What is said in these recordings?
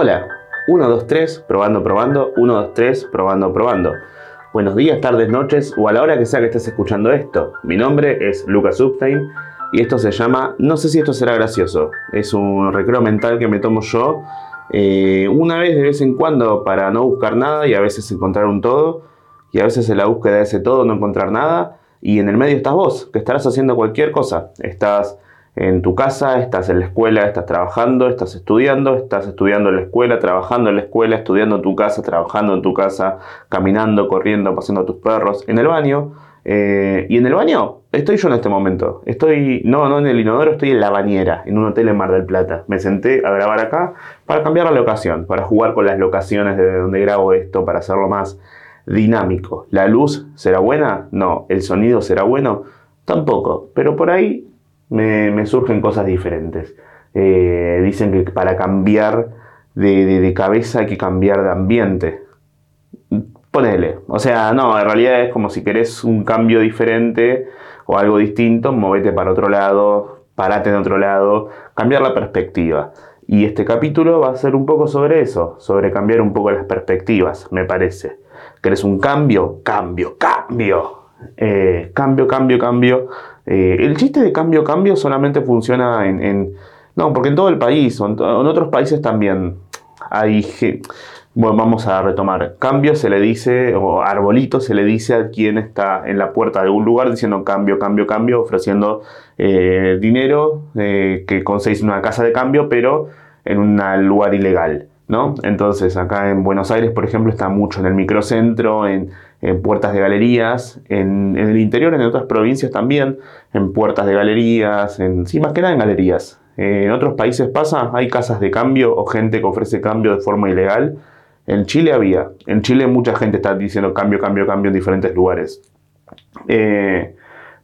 Hola, 1, 2, 3, probando, probando, 1, 2, 3, probando, probando. Buenos días, tardes, noches o a la hora que sea que estés escuchando esto. Mi nombre es Lucas Upstein y esto se llama No sé si esto será gracioso. Es un recreo mental que me tomo yo eh, una vez de vez en cuando para no buscar nada y a veces encontrar un todo y a veces en la búsqueda de ese todo no encontrar nada y en el medio estás vos, que estarás haciendo cualquier cosa. Estás en tu casa, estás en la escuela, estás trabajando, estás estudiando, estás estudiando en la escuela, trabajando en la escuela, estudiando en tu casa, trabajando en tu casa, caminando, corriendo, paseando a tus perros, en el baño. Eh, y en el baño estoy yo en este momento. Estoy, no, no en el inodoro, estoy en la bañera, en un hotel en Mar del Plata. Me senté a grabar acá para cambiar la locación, para jugar con las locaciones de donde grabo esto, para hacerlo más dinámico. ¿La luz será buena? No. ¿El sonido será bueno? Tampoco. Pero por ahí me, surgen cosas diferentes. Eh, dicen que para cambiar de, cabeza hay que cambiar de ambiente. Ponele. O sea, no, en realidad es como si querés un cambio diferente o algo distinto, movete para otro lado, parate en otro lado, cambiar la perspectiva. Y este capítulo va a ser un poco sobre eso, sobre cambiar un poco las perspectivas, me parece. ¿Querés un cambio? Cambio, cambio. Eh, cambio, cambio, cambio. Eh, el chiste de cambio, cambio solamente funciona en, No, porque en todo el país, en, otros países también hay... Bueno, vamos a retomar. Cambio se le dice, o arbolito se le dice a quien está en la puerta de algún lugar diciendo cambio, cambio, cambio, ofreciendo eh, dinero que conseguís una casa de cambio, pero en un lugar ilegal. ¿no? Entonces, acá en Buenos Aires, por ejemplo, está mucho en el microcentro, en, puertas de galerías, en, el interior, en otras provincias también, en puertas de galerías, en, sí, más que nada en galerías. en otros países pasa, hay casas de cambio o gente que ofrece cambio de forma ilegal. En Chile había, en Chile mucha gente está diciendo cambio, cambio, cambio en diferentes lugares. Eh,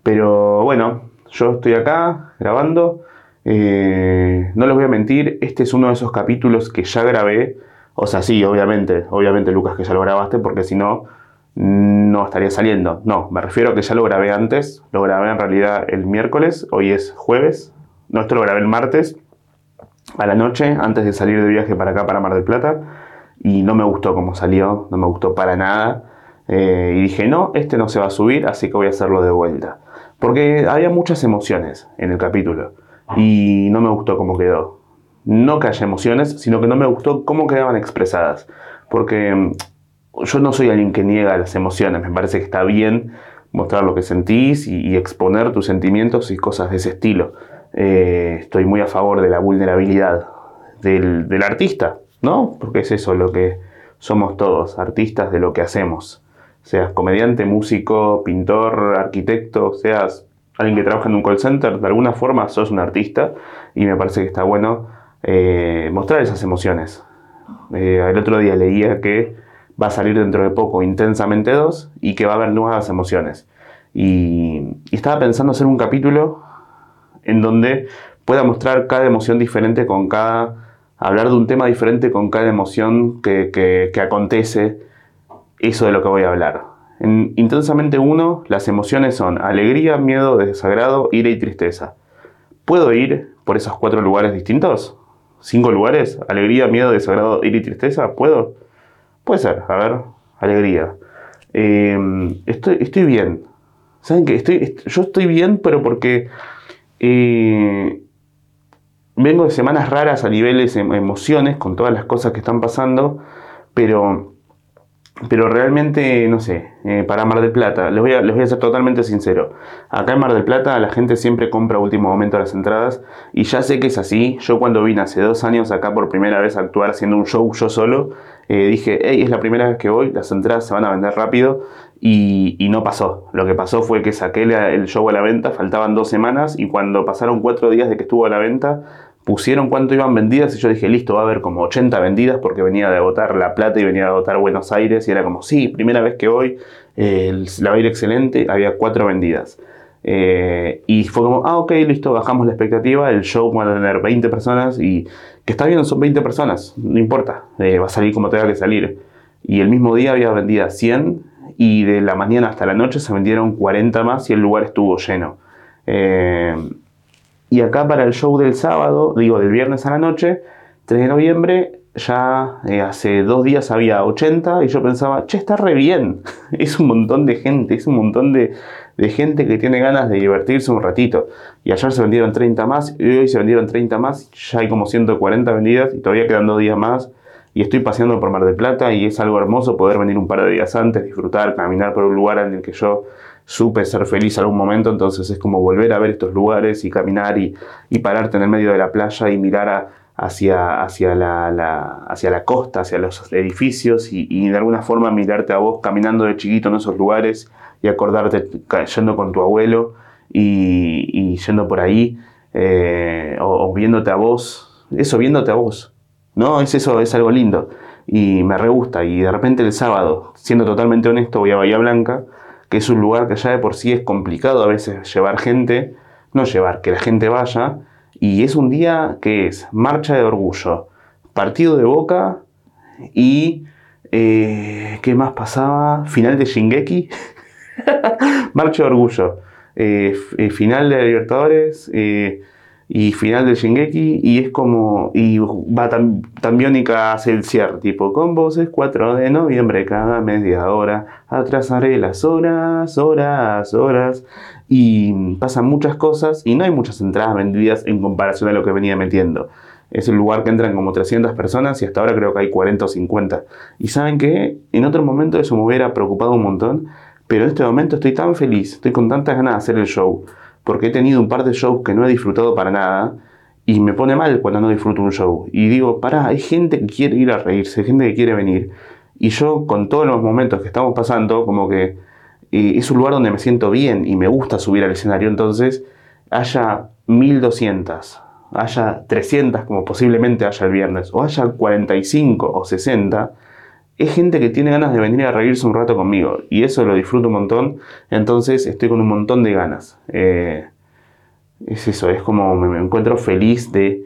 pero bueno, yo estoy acá grabando eh, no les voy a mentir, este es uno de esos capítulos que ya grabé. O sea, sí, obviamente, obviamente Lucas que ya lo grabaste, porque si no, no estaría saliendo. No, me refiero a que ya lo grabé antes. Lo grabé en realidad el miércoles, hoy es jueves. No, esto lo grabé el martes a la noche, antes de salir de viaje para acá, para Mar del Plata. Y no me gustó cómo salió, no me gustó para nada. Eh, y dije, no, este no se va a subir, así que voy a hacerlo de vuelta. Porque había muchas emociones en el capítulo y no me gustó cómo quedó. No que haya emociones, sino que no me gustó cómo quedaban expresadas. Porque yo no soy alguien que niega las emociones, me parece que está bien mostrar lo que sentís y, exponer tus sentimientos y cosas de ese estilo. Eh, estoy muy a favor de la vulnerabilidad del, artista, ¿no? Porque es eso lo que somos todos, artistas de lo que hacemos. Seas comediante, músico, pintor, arquitecto, seas alguien que trabaja en un call center, de alguna forma sos un artista y me parece que está bueno eh, mostrar esas emociones. Eh, el otro día leía que va a salir dentro de poco Intensamente 2 y que va a haber nuevas emociones. Y, estaba pensando hacer un capítulo en donde pueda mostrar cada emoción diferente con cada... hablar de un tema diferente con cada emoción que, que acontece, eso de lo que voy a hablar. En Intensamente 1, las emociones son alegría, miedo, desagrado, ira y tristeza. ¿Puedo ir por esos cuatro lugares distintos? ¿Cinco lugares? Alegría, miedo, desagrado, ira y tristeza. ¿Puedo? Puede ser. A ver, alegría. Em, estoy, estoy bien. ¿Saben qué? Estoy, yo estoy bien, pero porque eh, vengo de semanas raras a niveles de emociones con todas las cosas que están pasando, pero pero realmente, no sé, eh, para Mar del Plata, les voy, a, les voy a ser totalmente sincero. Acá en Mar del Plata la gente siempre compra a último momento las entradas y ya sé que es así. Yo cuando vine hace dos años acá por primera vez a actuar haciendo un show yo solo, eh, dije, hey, es la primera vez que voy, las entradas se van a vender rápido y, y no pasó. Lo que pasó fue que saqué el show a la venta, faltaban dos semanas y cuando pasaron cuatro días de que estuvo a la venta, pusieron cuánto iban vendidas y yo dije, listo, va a haber como 80 vendidas porque venía de agotar La Plata y venía de agotar Buenos Aires y era como, sí, primera vez que voy, la va a ir excelente, había cuatro vendidas. Eh, y fue como, ah, ok, listo, bajamos la expectativa, el show va a tener 20 personas y que está bien, son 20 personas, no importa, eh, va a salir como tenga que salir. Y el mismo día había vendidas 100 y de la mañana hasta la noche se vendieron 40 más y el lugar estuvo lleno. Eh, y acá para el show del sábado, digo del viernes a la noche, 3 de noviembre, ya eh, hace dos días había 80 y yo pensaba, che, está re bien. es un montón de gente, es un montón de, de, gente que tiene ganas de divertirse un ratito. Y ayer se vendieron 30 más y hoy se vendieron 30 más. Ya hay como 140 vendidas y todavía quedan dos días más. Y estoy paseando por Mar del Plata y es algo hermoso poder venir un par de días antes, disfrutar, caminar por un lugar en el que yo supe ser feliz algún momento, entonces es como volver a ver estos lugares y caminar y, y pararte en el medio de la playa y mirar a, hacia, hacia, la, hacia la costa, hacia los edificios y, de alguna forma mirarte a vos caminando de chiquito en esos lugares y acordarte yendo con tu abuelo y, yendo por ahí eh, o, viéndote a vos, eso viéndote a vos, ¿no? Es eso, es algo lindo y me re gusta y de repente el sábado, siendo totalmente honesto, voy a Bahía Blanca, que es un lugar que ya de por sí es complicado a veces llevar gente, no llevar, que la gente vaya, y es un día que es marcha de orgullo, partido de boca y... Eh, ¿Qué más pasaba? Final de Shingeki. marcha de orgullo. Eh, eh, final de Libertadores y final de Shingeki y es como y va tan, tan biónica hacia el cierre tipo con voces 4 de noviembre cada media hora atrasaré las horas horas horas y pasan muchas cosas y no hay muchas entradas vendidas en comparación a lo que venía metiendo. Es un lugar que entran como 300 personas y hasta ahora creo que hay 40 o 50. Y saben que en otro momento eso me hubiera preocupado un montón, pero en este momento estoy tan feliz, estoy con tantas ganas de hacer el show, porque he tenido un par de shows que no he disfrutado para nada y me pone mal cuando no disfruto un show. Y digo, pará, hay gente que quiere ir a reírse, hay gente que quiere venir. Y yo con todos los momentos que estamos pasando, como que es un lugar donde me siento bien y me gusta subir al escenario, entonces haya 1200, haya 300 como posiblemente haya el viernes, o haya 45 o 60, es gente que tiene ganas de venir a reírse un rato conmigo y eso lo disfruto un montón, entonces estoy con un montón de ganas. Eh, es eso, es como me encuentro feliz de,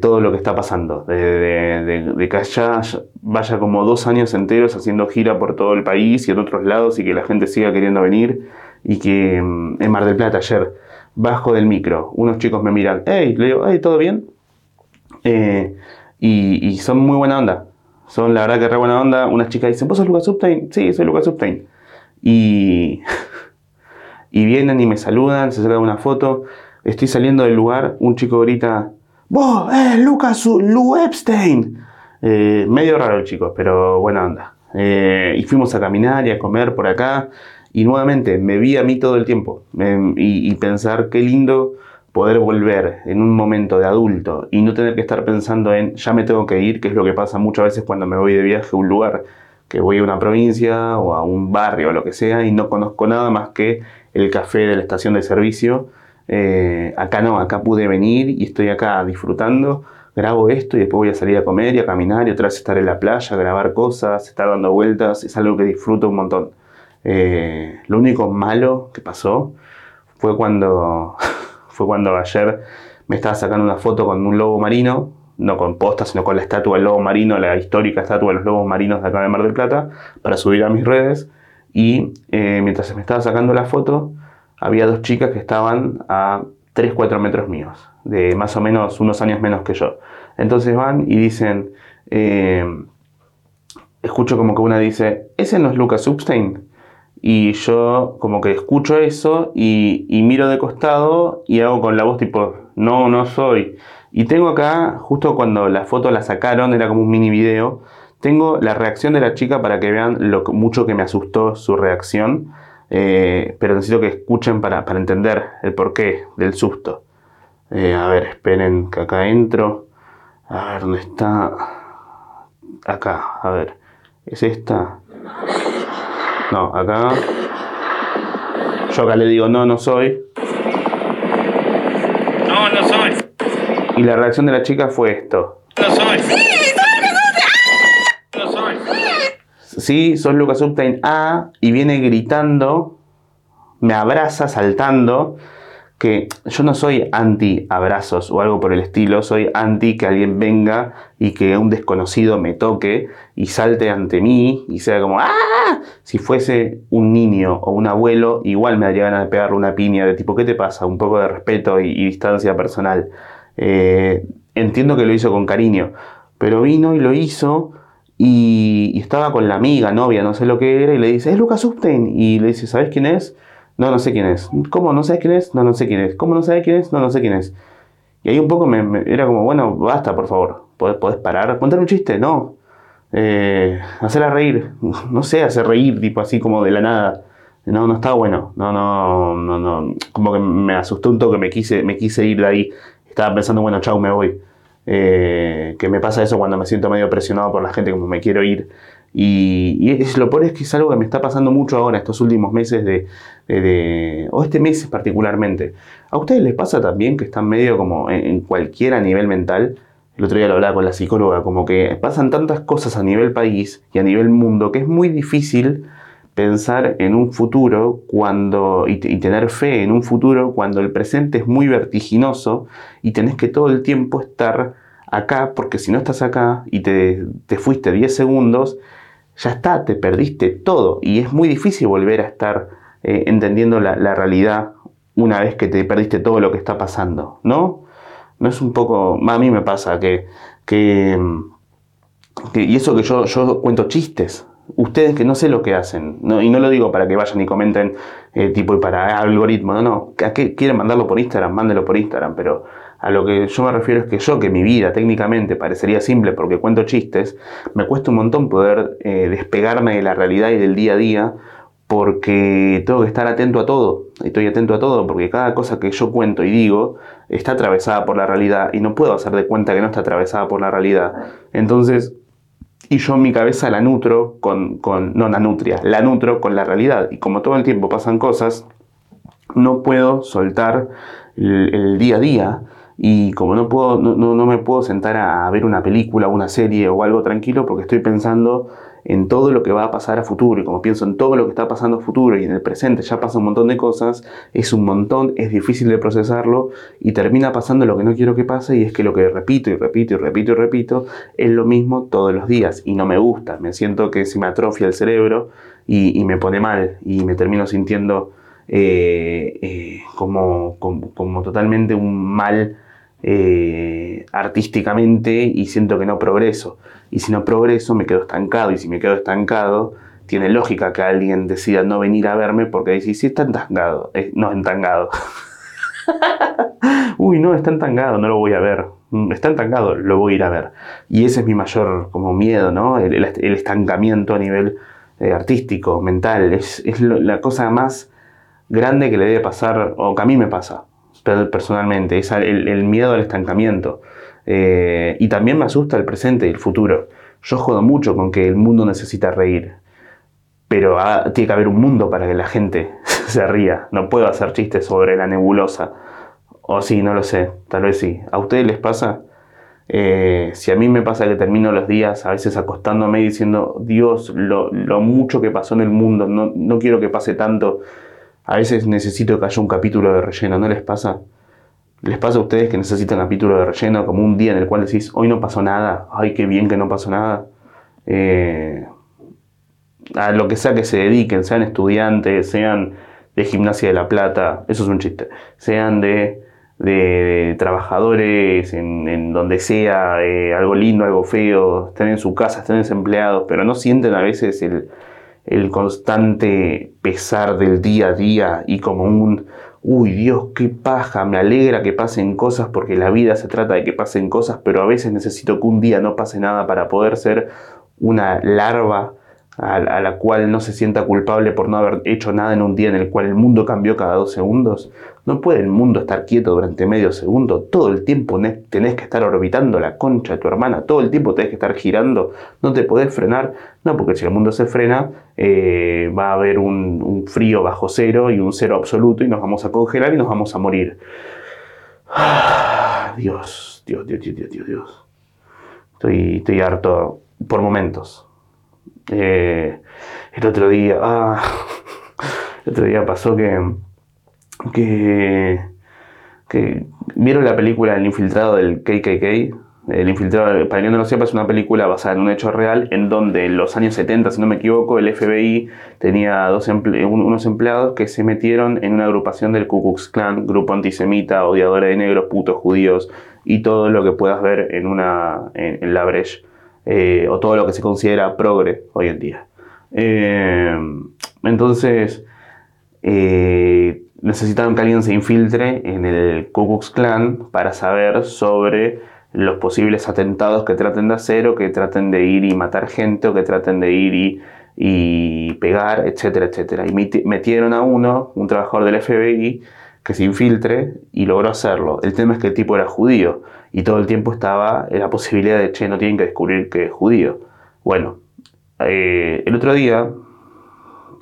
todo lo que está pasando, de, que allá vaya como dos años enteros haciendo gira por todo el país y en otros lados y que la gente siga queriendo venir y que mm, en Mar del Plata ayer bajo del micro, unos chicos me miran, hey, le digo, hey, ¿todo bien? Eh, y, son muy buena onda, son la verdad que re buena onda, unas chicas dicen, ¿vos sos Lucas Subtain? Sí, soy Lucas Subtain. Y, y vienen y me saludan, se sacan una foto, estoy saliendo del lugar, un chico grita, ¡Vos! ¡Eh, Lucas Lu Epstein! Eh, medio raro el chico, pero buena onda. Eh, y fuimos a caminar y a comer por acá. Y nuevamente me vi a mí todo el tiempo. Em, y, pensar qué lindo poder volver en un momento de adulto y no tener que estar pensando en ya me tengo que ir, que es lo que pasa muchas veces cuando me voy de viaje a un lugar, que voy a una provincia o a un barrio o lo que sea y no conozco nada más que el café de la estación de servicio eh, acá no, acá pude venir y estoy acá disfrutando, grabo esto y después voy a salir a comer y a caminar y otra vez estar en la playa, grabar cosas, estar dando vueltas, es algo que disfruto un montón. Eh, lo único malo que pasó fue cuando, fue cuando ayer me estaba sacando una foto con un lobo marino, no con posta, sino con la estatua del lobo marino, la histórica estatua de los lobos marinos de acá de Mar del Plata, para subir a mis redes. Y eh, mientras me estaba sacando la foto, había dos chicas que estaban a 3, 4 metros míos, de más o menos unos años menos que yo. Entonces van y dicen, eh, escucho como que una dice, ¿ese no es Lucas Substein? Y yo como que escucho eso y, miro de costado y hago con la voz tipo, no, no soy. Y tengo acá, justo cuando la foto la sacaron, era como un mini video, tengo la reacción de la chica para que vean lo mucho que me asustó su reacción. Eh, pero necesito que escuchen para, entender el porqué del susto. Eh, a ver, esperen que acá entro. A ver, ¿dónde está? Acá, a ver. ¿Es esta? No, acá. Yo acá le digo, no, no soy. No, no soy. Y la reacción de la chica fue esto. No soy. sí, sos Lucas Uptain A y viene gritando, me abraza saltando, que yo no soy anti abrazos o algo por el estilo, soy anti que alguien venga y que un desconocido me toque y salte ante mí y sea como ¡ah! Si fuese un niño o un abuelo, igual me daría ganas de pegarle una piña de tipo, ¿qué te pasa? Un poco de respeto y, distancia personal. Eh, entiendo que lo hizo con cariño, pero vino y lo hizo y, estaba con la amiga, novia, no sé lo que era, y le dice, es Lucas Upstein. Y le dice, ¿sabes quién es? No, no sé quién es. ¿Cómo no sabes quién es? No, no sé quién es. ¿Cómo no sabes quién es? No, no sé quién es. Y ahí un poco me, era como, bueno, basta, por favor. ¿Podés, podés parar? ¿Contar un chiste? No. Eh, hacerla reír. No sé, hacer reír, tipo así como de la nada. No, no está bueno. No, no, no, no. Como que me asustó un toque, me quise, me quise ir de ahí. Estaba pensando, bueno, chau, me voy. Eh, que me pasa eso cuando me siento medio presionado por la gente, como me quiero ir. Y, es, lo peor es que es algo que me está pasando mucho ahora, estos últimos meses de, o este mes particularmente. ¿A ustedes les pasa también que están medio como en, en cualquier a nivel mental? El otro día lo hablaba con la psicóloga, como que pasan tantas cosas a nivel país y a nivel mundo que es muy difícil pensar en un futuro cuando y, tener fe en un futuro cuando el presente es muy vertiginoso y tenés que todo el tiempo estar acá porque si no estás acá y te, fuiste 10 segundos, ya está, te perdiste todo y es muy difícil volver a estar eh, entendiendo la, realidad una vez que te perdiste todo lo que está pasando, ¿no? No es un poco, a mí me pasa que, que, y eso que yo, yo cuento chistes, ustedes que no sé lo que hacen, y no lo digo para que vayan y comenten eh, tipo y para algoritmo, no, no, ¿a qué quieren mandarlo por Instagram? Mándelo por Instagram, pero a lo que yo me refiero es que yo, que mi vida técnicamente parecería simple porque cuento chistes, me cuesta un montón poder eh, despegarme de la realidad y del día a día porque tengo que estar atento a todo, estoy atento a todo porque cada cosa que yo cuento y digo está atravesada por la realidad y no puedo hacer de cuenta que no está atravesada por la realidad. Entonces, y yo mi cabeza la nutro con, con, no la nutria, la nutro con la realidad. Y como todo el tiempo pasan cosas, no puedo soltar el, día a día. Y como no, puedo, no, no, me puedo sentar a ver una película, una serie o algo tranquilo porque estoy pensando en todo lo que va a pasar a futuro y como pienso en todo lo que está pasando a futuro y en el presente ya pasa un montón de cosas, es un montón, es difícil de procesarlo y termina pasando lo que no quiero que pase y es que lo que repito y repito y repito y repito es lo mismo todos los días y no me gusta, me siento que se me atrofia el cerebro y, me pone mal y me termino sintiendo eh, eh, como, como, totalmente un mal eh, artísticamente y siento que no progreso. Y si no progreso, me quedo estancado. Y si me quedo estancado, tiene lógica que alguien decida no venir a verme porque dice, si está entangado, eh, no, entangado. Uy, no, está entangado, no lo voy a ver. Mm, está entangado, lo voy a ir a ver. Y ese es mi mayor como miedo. El, estancamiento a nivel eh, artístico, mental. Es, la cosa más grande que le debe pasar, o que a mí me pasa personalmente, es el miedo al estancamiento. Eh, y también me asusta el presente y el futuro. Yo jodo mucho con que el mundo necesita reír. Pero tiene que haber un mundo para que la gente se ría. No puedo hacer chistes sobre la nebulosa. O sí, no lo sé. Tal vez sí. ¿A ustedes les pasa? Eh, si a mí me pasa que termino los días a veces acostándome y diciendo, Dios, lo, mucho que pasó en el mundo, no, no quiero que pase tanto. A veces necesito que haya un capítulo de relleno, ¿no les pasa? ¿Les pasa a ustedes que necesitan capítulo de relleno, como un día en el cual decís, hoy no pasó nada, ay, qué bien que no pasó nada? Eh, a lo que sea que se dediquen, sean estudiantes, sean de Gimnasia de la Plata, eso es un chiste, sean de, trabajadores en, donde sea, algo lindo, algo feo, estén en su casa, estén desempleados, pero no sienten a veces el, el constante pesar del día a día y como un uy Dios, qué paja, me alegra que pasen cosas porque la vida se trata de que pasen cosas, pero a veces necesito que un día no pase nada para poder ser una larva a, la cual no se sienta culpable por no haber hecho nada en un día en el cual el mundo cambió cada dos segundos. No puede el mundo estar quieto durante medio segundo. Todo el tiempo tenés que estar orbitando la concha de tu hermana. Todo el tiempo tenés que estar girando. No te podés frenar. No, porque si el mundo se frena, eh, va a haber un, frío bajo cero y un cero absoluto y nos vamos a congelar y nos vamos a morir. Dios, Dios, Dios, Dios, Dios, Dios. Estoy, estoy harto por momentos. Eh, el otro día, ah, el otro día pasó que, que, que vieron la película El infiltrado del KKK. El infiltrado, para quien no lo sepa, es una película basada en un hecho real en donde en los años 70, si no me equivoco, el FBI tenía dos unos empleados que se metieron en una agrupación del Ku Klux Klan, grupo antisemita, odiadora de negros, putos judíos y todo lo que puedas ver en, una, en, la Breche eh, o todo lo que se considera progre hoy en día. Eh, entonces, eh, necesitaron que alguien se infiltre en el Ku Klux Klan para saber sobre los posibles atentados que traten de hacer o que traten de ir y matar gente o que traten de ir y, y pegar, etcétera, etcétera. Y metieron a uno, un trabajador del FBI, que se infiltre y logró hacerlo. El tema es que el tipo era judío y todo el tiempo estaba la posibilidad de, che, no tienen que descubrir que es judío. Bueno, eh, el otro día,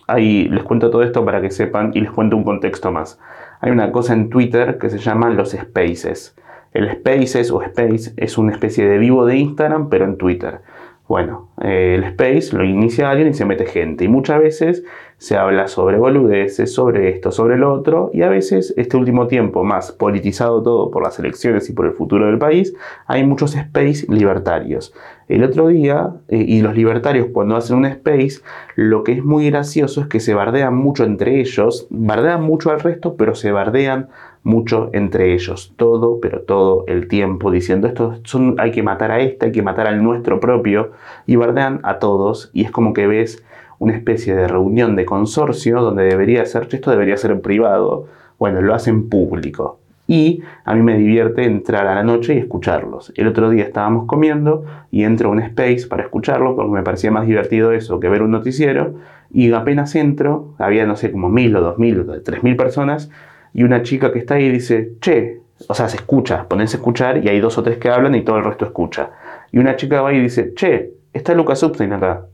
ahí les cuento todo esto para que sepan y les cuento un contexto más. Hay una cosa en Twitter que se llama los spaces. El spaces o space es una especie de vivo de Instagram, pero en Twitter. Bueno, eh, el space lo inicia alguien y se mete gente. Y muchas veces se habla sobre boludeces, sobre esto, sobre lo otro. Y a veces, este último tiempo, más politizado todo por las elecciones y por el futuro del país, hay muchos space libertarios. El otro día, eh, y los libertarios cuando hacen un space, lo que es muy gracioso es que se bardean mucho entre ellos, bardean mucho al resto, pero se bardean mucho entre ellos, todo, pero todo el tiempo, diciendo esto son, hay que matar a este, hay que matar al nuestro propio, y bardean a todos, y es como que ves una especie de reunión de consorcio donde debería ser, esto debería ser privado, bueno, lo hacen público. Y a mí me divierte entrar a la noche y escucharlos. El otro día estábamos comiendo y entro a un space para escucharlo porque me parecía más divertido eso que ver un noticiero. Y apenas entro, había no sé, como mil o dos mil o tres mil personas y una chica que está ahí dice, che, o sea, se escucha, ponerse a escuchar y hay dos o tres que hablan y todo el resto escucha. Y una chica va y dice, che, está Lucas Upstein acá.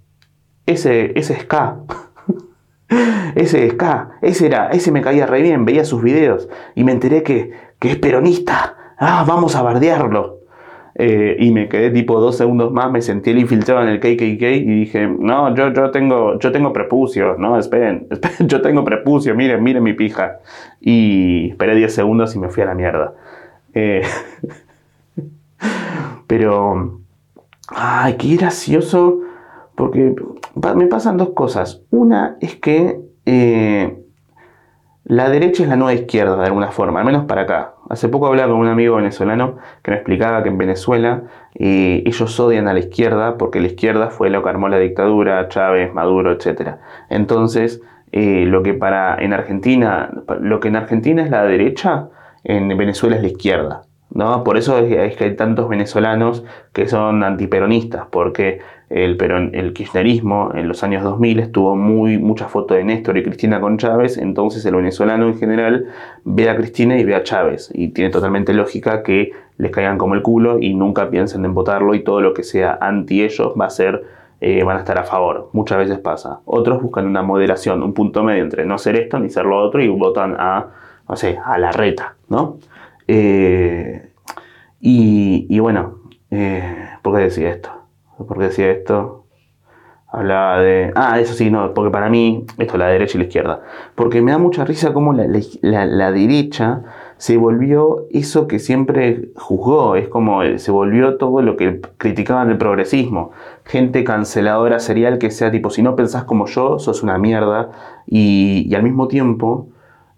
Ese, ese es K. ese es K. Ese era, ese me caía re bien, veía sus videos y me enteré que, que es peronista. Ah, vamos a bardearlo. Eh, y me quedé tipo dos segundos más, me sentí el infiltrado en el KKK y dije, no, yo, yo, tengo, yo tengo prepucio, no, esperen, yo tengo prepucio, miren, miren mi pija. Y esperé 10 segundos y me fui a la mierda. Eh, pero, ay, qué gracioso, porque me pasan dos cosas. Una es que eh, la derecha es la nueva izquierda de alguna forma, al menos para acá. Hace poco hablaba con un amigo venezolano que me explicaba que en Venezuela ellos odian a la izquierda porque la izquierda fue lo que armó la dictadura, Chávez, Maduro, etc. Entonces, eh, lo que para en Argentina, lo que en Argentina es la derecha, en Venezuela es la izquierda. ¿no? Por eso es que hay tantos venezolanos que son antiperonistas, porque el, el kirchnerismo en los años 2000 estuvo muy, mucha foto de Néstor y Cristina con Chávez, entonces el venezolano en general ve a Cristina y ve a Chávez, y tiene totalmente lógica que les caigan como el culo y nunca piensen en votarlo y todo lo que sea anti ellos va a ser, eh, van a estar a favor. Muchas veces pasa. Otros buscan una moderación, un punto medio entre no ser esto ni ser lo otro y votan a, no sé, a la reta, ¿no? Eh, y, bueno, eh, ¿por qué decía esto? ¿Por qué decía esto? Hablaba de... Ah, eso sí, no, porque para mí, esto, la derecha y la izquierda. Porque me da mucha risa cómo la, la, derecha se volvió eso que siempre juzgó, es como se volvió todo lo que criticaban del progresismo. Gente canceladora serial que sea tipo, si no pensás como yo, sos una mierda. Y, al mismo tiempo,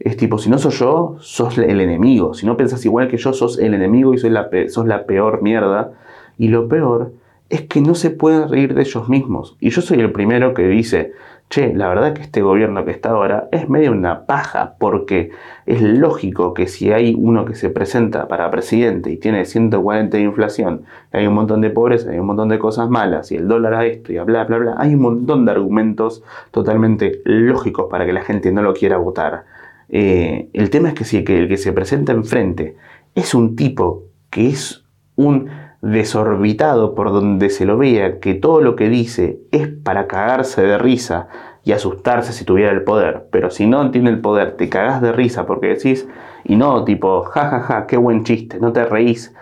es tipo, si no soy yo, sos el enemigo. Si no pensás igual que yo, sos el enemigo y sos la, sos la peor mierda. Y lo peor es que no se pueden reír de ellos mismos. Y yo soy el primero que dice, che, la verdad que este gobierno que está ahora es medio una paja, porque es lógico que si hay uno que se presenta para presidente y tiene 140 de inflación, hay un montón de pobreza, hay un montón de cosas malas, y el dólar a esto y bla, bla, bla, hay un montón de argumentos totalmente lógicos para que la gente no lo quiera votar. Eh, el tema es que si el que se presenta enfrente es un tipo que es un desorbitado por donde se lo vea, que todo lo que dice es para cagarse de risa y asustarse si tuviera el poder. Pero si no tiene el poder, te cagás de risa porque decís, y no tipo, jajaja, ja, ja, qué buen chiste, no te reís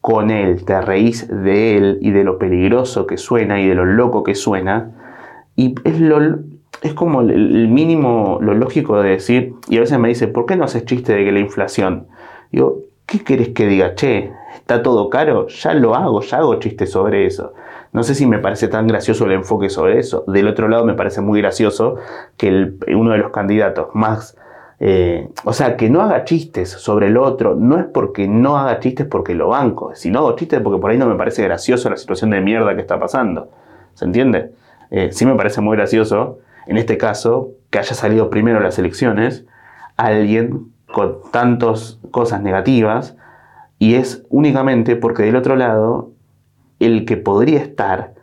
con él, te reís de él y de lo peligroso que suena y de lo loco que suena. Y es, lo, es como el mínimo, lo lógico de decir, y a veces me dice, ¿por qué no haces chiste de que la inflación? ¿Qué querés que diga? Che, está todo caro, ya lo hago, ya hago chistes sobre eso. No sé si me parece tan gracioso el enfoque sobre eso. Del otro lado me parece muy gracioso que uno de los candidatos más Eh, o sea, que no haga chistes sobre el otro, no es porque no haga chistes porque lo banco, si no hago chistes porque por ahí no me parece gracioso la situación de mierda que está pasando. ¿Se entiende? Eh, sí me parece muy gracioso, en este caso, que haya salido primero las elecciones alguien con tantas cosas negativas y es únicamente porque del otro lado el que podría estar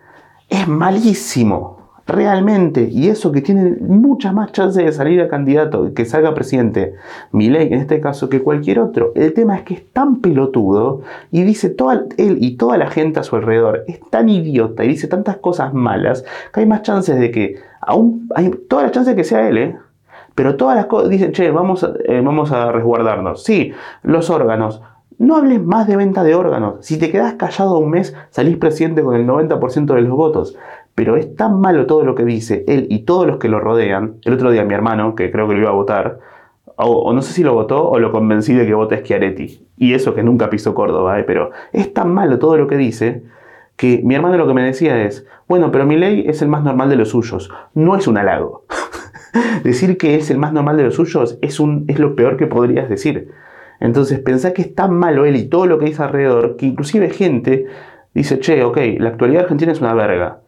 es malísimo realmente, y eso que tiene muchas más chances de salir a candidato, que salga presidente, Milei en este caso, que cualquier otro. El tema es que es tan pelotudo y dice toda, él y toda la gente a su alrededor es tan idiota y dice tantas cosas malas que hay más chances de que, aún hay todas las chances de que sea él, ¿eh? Pero todas las cosas dicen, che, vamos, eh, vamos a resguardarnos. Sí, los órganos. No hables más de venta de órganos. Si te quedas callado un mes, salís presidente con el 90% de los votos pero es tan malo todo lo que dice él y todos los que lo rodean. El otro día mi hermano, que creo que lo iba a votar, o, no sé si lo votó o lo convencí de que vote Schiaretti. Y eso que nunca pisó Córdoba, ¿eh? pero es tan malo todo lo que dice que mi hermano lo que me decía es, bueno, pero mi ley es el más normal de los suyos. No es un halago. decir que es el más normal de los suyos es, lo peor que podrías decir. Entonces pensá que es tan malo él y todo lo que dice alrededor que inclusive gente dice, che, ok, la actualidad argentina es una verga.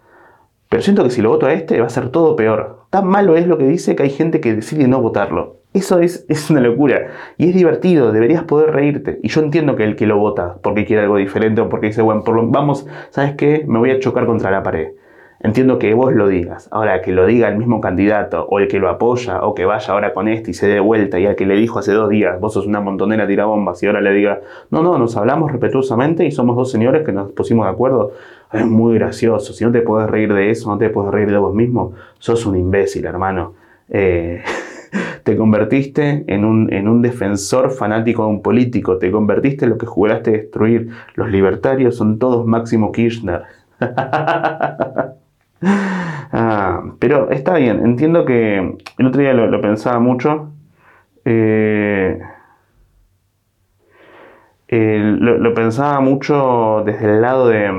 Pero siento que si lo voto a este va a ser todo peor. Tan malo es lo que dice que hay gente que decide no votarlo. Eso es, es una locura. Y es divertido, deberías poder reírte. Y yo entiendo que el que lo vota porque quiere algo diferente o porque dice, bueno, por lo, vamos, ¿sabes qué? Me voy a chocar contra la pared. Entiendo que vos lo digas. Ahora, que lo diga el mismo candidato, o el que lo apoya, o que vaya ahora con este y se dé vuelta, y al que le dijo hace dos días, vos sos una montonera tira bombas, y ahora le diga, no, no, nos hablamos respetuosamente y somos dos señores que nos pusimos de acuerdo. Es muy gracioso. Si no te puedes reír de eso, no te puedes reír de vos mismo, sos un imbécil, hermano. Eh, te convertiste en un, en un, defensor fanático de un político, te convertiste en lo que juraste destruir. Los libertarios son todos Máximo Kirchner. Ah, pero está bien, entiendo que el otro día lo, pensaba mucho. Eh, lo, pensaba mucho desde el lado de,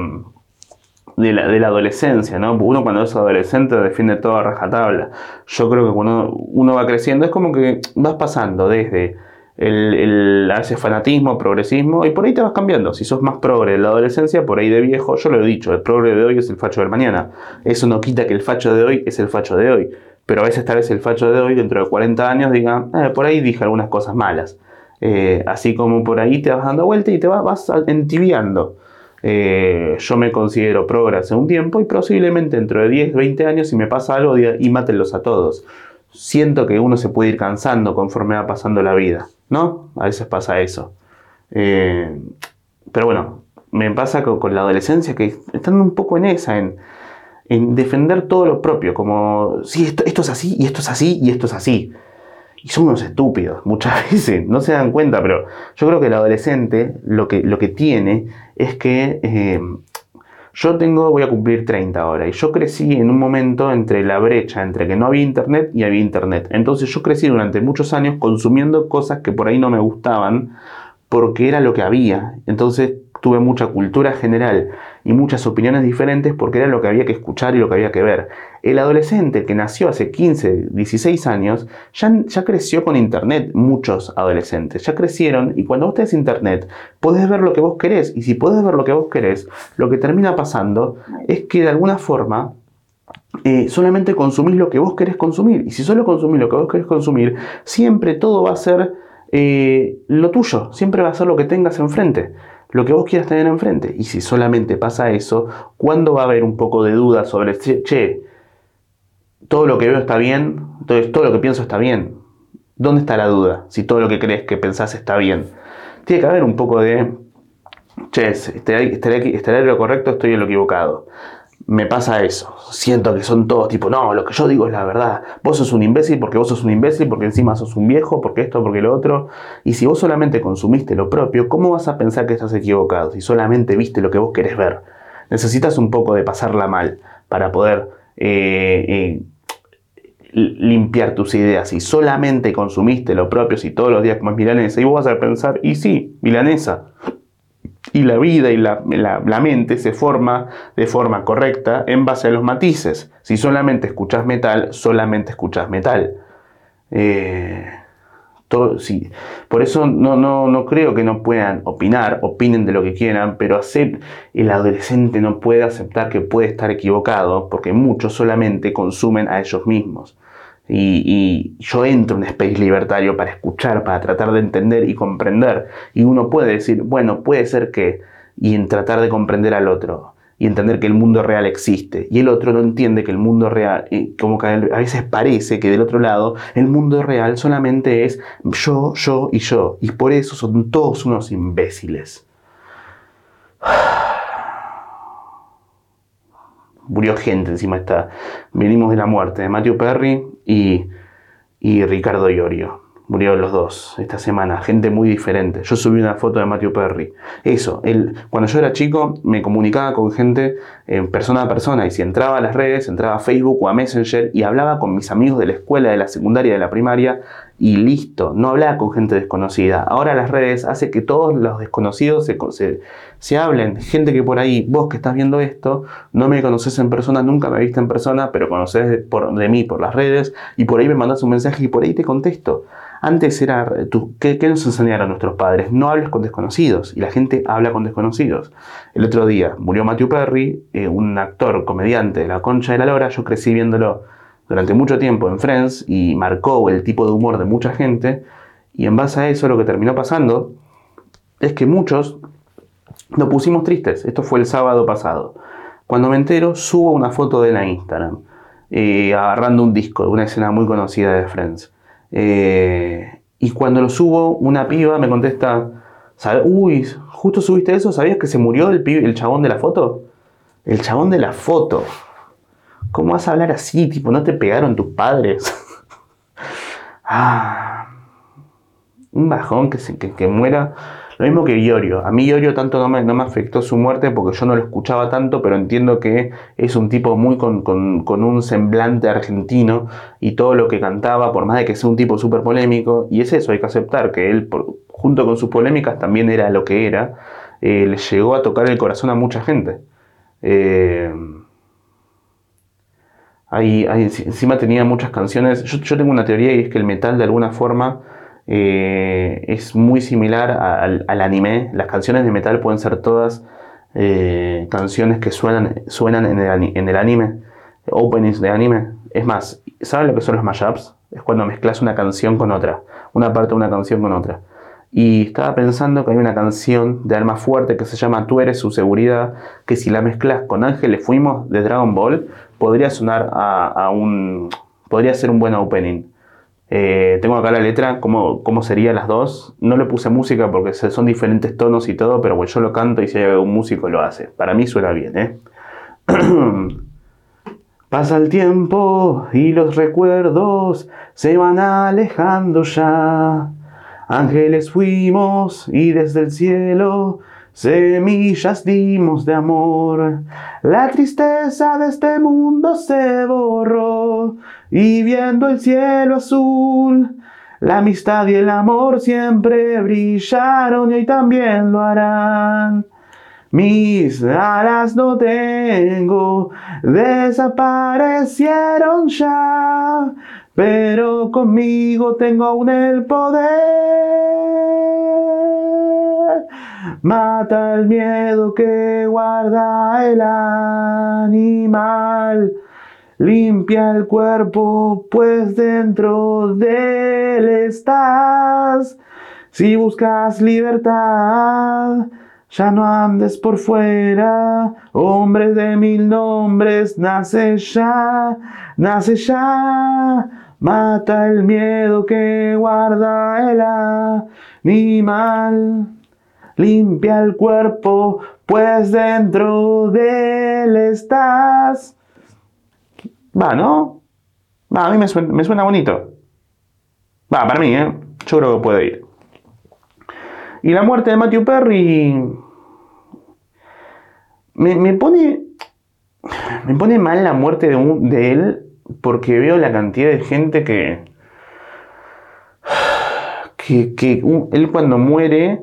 la, adolescencia, ¿no? Uno cuando es adolescente defiende toda rajatabla. Yo creo que cuando uno va creciendo es como que vas pasando desde el, a ese fanatismo, progresismo, y por ahí te vas cambiando. Si sos más progre de la adolescencia, por ahí de viejo, yo lo he dicho, el progre de hoy es el facho del mañana. Eso no quita que el facho de hoy es el facho de hoy. Pero a veces tal vez el facho de hoy, dentro de 40 años, diga, eh, por ahí dije algunas cosas malas. Eh, así como por ahí te vas dando vuelta y te vas, vas entibiando. Eh, yo me considero progre hace un tiempo y posiblemente dentro de 10, 20 años, si me pasa algo, y mátenlos a todos. Siento que uno se puede ir cansando conforme va pasando la vida. ¿no? A veces pasa eso. Eh, pero bueno, me pasa con, la adolescencia que están un poco en esa, en, defender todo lo propio, como, sí, esto, es así, y esto es así, y esto es así. Y son unos estúpidos, muchas veces, no se dan cuenta, pero yo creo que el adolescente lo que, lo que tiene es que eh, yo tengo, voy a cumplir 30 ahora y yo crecí en un momento entre la brecha entre que no había internet y había internet. Entonces yo crecí durante muchos años consumiendo cosas que por ahí no me gustaban porque era lo que había. Entonces tuve mucha cultura general y muchas opiniones diferentes porque era lo que había que escuchar y lo que había que ver. El adolescente que nació hace 15, 16 años ya, ya creció con Internet, muchos adolescentes, ya crecieron y cuando vos tenés Internet podés ver lo que vos querés y si podés ver lo que vos querés, lo que termina pasando es que de alguna forma eh, solamente consumís lo que vos querés consumir. Y si solo consumís lo que vos querés consumir, siempre todo va a ser eh, lo tuyo, siempre va a ser lo que tengas enfrente lo que vos quieras tener enfrente. Y si solamente pasa eso, ¿cuándo va a haber un poco de duda sobre, che, todo lo que veo está bien, entonces todo lo que pienso está bien? ¿Dónde está la duda? Si todo lo que crees que pensás está bien. Tiene que haber un poco de, che, estaré, estaré en lo correcto, estoy en lo equivocado me pasa eso. Siento que son todos tipo, no, lo que yo digo es la verdad. Vos sos un imbécil porque vos sos un imbécil, porque encima sos un viejo, porque esto, porque lo otro. Y si vos solamente consumiste lo propio, ¿cómo vas a pensar que estás equivocado si solamente viste lo que vos querés ver? Necesitas un poco de pasarla mal para poder eh, eh, limpiar tus ideas. Si solamente consumiste lo propio, si todos los días comes milanesa, y vos vas a pensar, y sí, milanesa y la vida y la, mente se forma de forma correcta en base a los matices. Si solamente escuchas metal, solamente escuchas metal. Eh, Todo, sí. Por eso no, no, no creo que no puedan opinar, opinen de lo que quieran, pero el adolescente no puede aceptar que puede estar equivocado porque muchos solamente consumen a ellos mismos. Y, yo entro en un space libertario para escuchar, para tratar de entender y comprender. Y uno puede decir, bueno, puede ser que, y en tratar de comprender al otro y entender que el mundo real existe. Y el otro no entiende que el mundo real, como que a veces parece que del otro lado el mundo real solamente es yo, yo y yo. Y por eso son todos unos imbéciles. Murió gente encima está. Venimos de la muerte de Matthew Perry y, y Ricardo Iorio. Murieron los dos esta semana, gente muy diferente. Yo subí una foto de Matthew Perry. Eso, él, cuando yo era chico me comunicaba con gente en persona a persona y si entraba a las redes, entraba a Facebook o a Messenger y hablaba con mis amigos de la escuela, de la secundaria, de la primaria y listo, no hablaba con gente desconocida. Ahora las redes hace que todos los desconocidos se, se, hablen. Gente que por ahí, vos que estás viendo esto, no me conoces en persona, nunca me viste en persona, pero conoces de, por, mí por las redes y por ahí me mandas un mensaje y por ahí te contesto. Antes era, ¿qué, nos enseñaron nuestros padres? No hables con desconocidos y la gente habla con desconocidos. El otro día murió Matthew Perry, eh, un actor, comediante de la concha de la lora, yo crecí viéndolo durante mucho tiempo en Friends y marcó el tipo de humor de mucha gente y en base a eso lo que terminó pasando es que muchos nos pusimos tristes. Esto fue el sábado pasado. Cuando me entero, subo una foto de la Instagram, eh, agarrando un disco una escena muy conocida de Friends. Eh, y cuando lo subo, una piba me contesta, uy, justo subiste eso, ¿sabías que se murió el, el chabón de la foto? El chabón de la foto. ¿Cómo vas a hablar así? Tipo, ¿no te pegaron tus padres? ah, un bajón que, se, que, muera lo mismo que Iorio. A mí Iorio tanto no me, no me, afectó su muerte porque yo no lo escuchaba tanto, pero entiendo que es un tipo muy con, un semblante argentino y todo lo que cantaba, por más de que sea un tipo súper polémico, y es eso, hay que aceptar que él, junto con sus polémicas, también era lo que era, eh, le llegó a tocar el corazón a mucha gente. Eh, encima tenía muchas canciones. Yo, tengo una teoría y es que el metal de alguna forma eh, es muy similar al, anime. Las canciones de metal pueden ser todas eh, canciones que suenan, suenan en, el, anime, openings de anime. Es más, ¿saben lo que son los mashups? Es cuando mezclas una canción con otra, una parte de una canción con otra. Y estaba pensando que hay una canción de Alma Fuerte que se llama Tú eres su seguridad, que si la mezclas con Ángeles Fuimos de Dragon Ball, podría sonar a, un. podría ser un buen opening. Eh, tengo acá la letra, cómo, cómo serían las dos. No le puse música porque son diferentes tonos y todo, pero bueno, yo lo canto y si hay algún músico lo hace. Para mí suena bien, ¿eh? Pasa el tiempo y los recuerdos se van alejando ya. Ángeles fuimos y desde el cielo semillas dimos de amor. La tristeza de este mundo se borró y viendo el cielo azul, la amistad y el amor siempre brillaron y hoy también lo harán. Mis alas no tengo, desaparecieron ya, pero conmigo tengo aún el poder. Mata el miedo que guarda el animal Limpia el cuerpo, pues dentro de él estás. Si buscas libertad, ya no andes por fuera. Hombre de mil nombres, nace ya, nace ya. Mata el miedo que guarda el animal. Limpia el cuerpo, pues dentro de él estás. Va, ¿no? Va, a mí me suena, bonito. Va, para mí, ¿eh? Yo creo que puede ir. Y la muerte de Matthew Perry. Me, pone. Me pone mal la muerte de, de él porque veo la cantidad de gente que. Que, que él cuando muere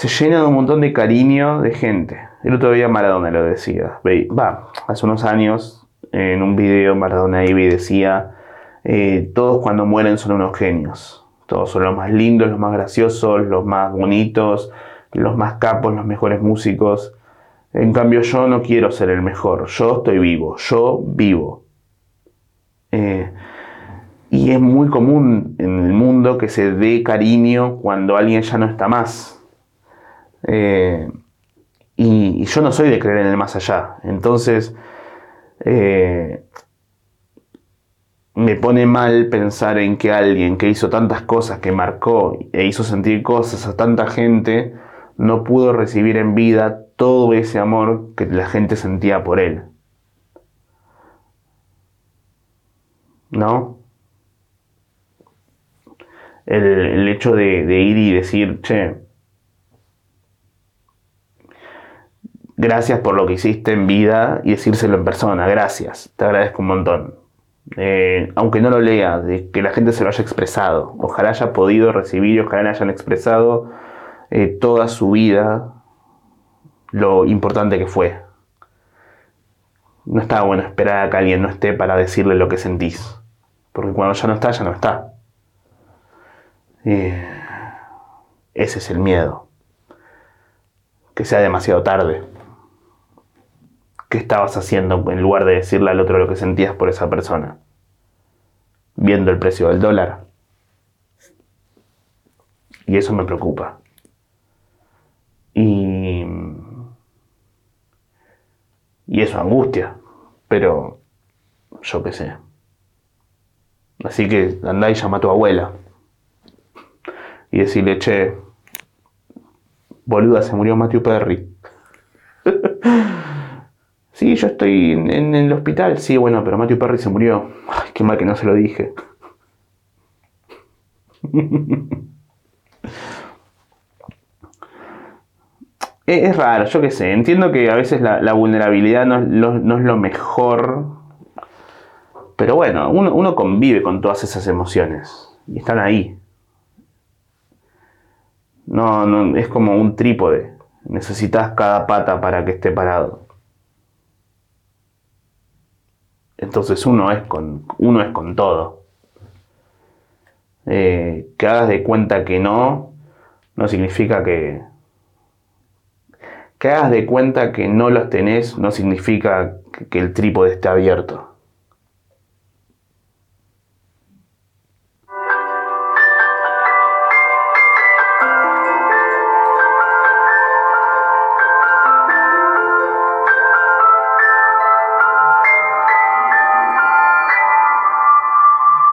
se llena de un montón de cariño de gente. El otro día Maradona lo decía. Va, hace unos años en un video Maradona Ivy decía, eh, todos cuando mueren son unos genios. Todos son los más lindos, los más graciosos, los más bonitos, los más capos, los mejores músicos. En cambio yo no quiero ser el mejor, yo estoy vivo, yo vivo. Eh, y es muy común en el mundo que se dé cariño cuando alguien ya no está más. Eh, y, yo no soy de creer en el más allá. Entonces, eh, me pone mal pensar en que alguien que hizo tantas cosas, que marcó e hizo sentir cosas a tanta gente, no pudo recibir en vida todo ese amor que la gente sentía por él. ¿No? El, hecho de, de ir y decir, che, gracias por lo que hiciste en vida y decírselo en persona, gracias, te agradezco un montón. Eh, aunque no lo lea, de que la gente se lo haya expresado. Ojalá haya podido recibir, ojalá hayan expresado eh, toda su vida lo importante que fue. No está bueno esperar a que alguien no esté para decirle lo que sentís. Porque cuando ya no está, ya no está. Eh, ese es el miedo. Que sea demasiado tarde. ¿Qué estabas haciendo en lugar de decirle al otro lo que sentías por esa persona? Viendo el precio del dólar. Y eso me preocupa. Y, y eso angustia. Pero yo qué sé. Así que andá y llama a tu abuela. Y decirle, che, boluda, se murió Matthew Perry. Sí, yo estoy en, el hospital. Sí, bueno, pero Matthew Perry se murió. Ay, qué mal que no se lo dije. es, raro, yo qué sé. Entiendo que a veces la, vulnerabilidad no, es lo mejor. Pero bueno, uno, uno convive con todas esas emociones. Y están ahí. No, no, es como un trípode. Necesitas cada pata para que esté parado. Entonces uno es con, uno es con todo. Eh, que hagas de cuenta que no, no significa que... Que hagas de cuenta que no los tenés, no significa que, que el trípode esté abierto.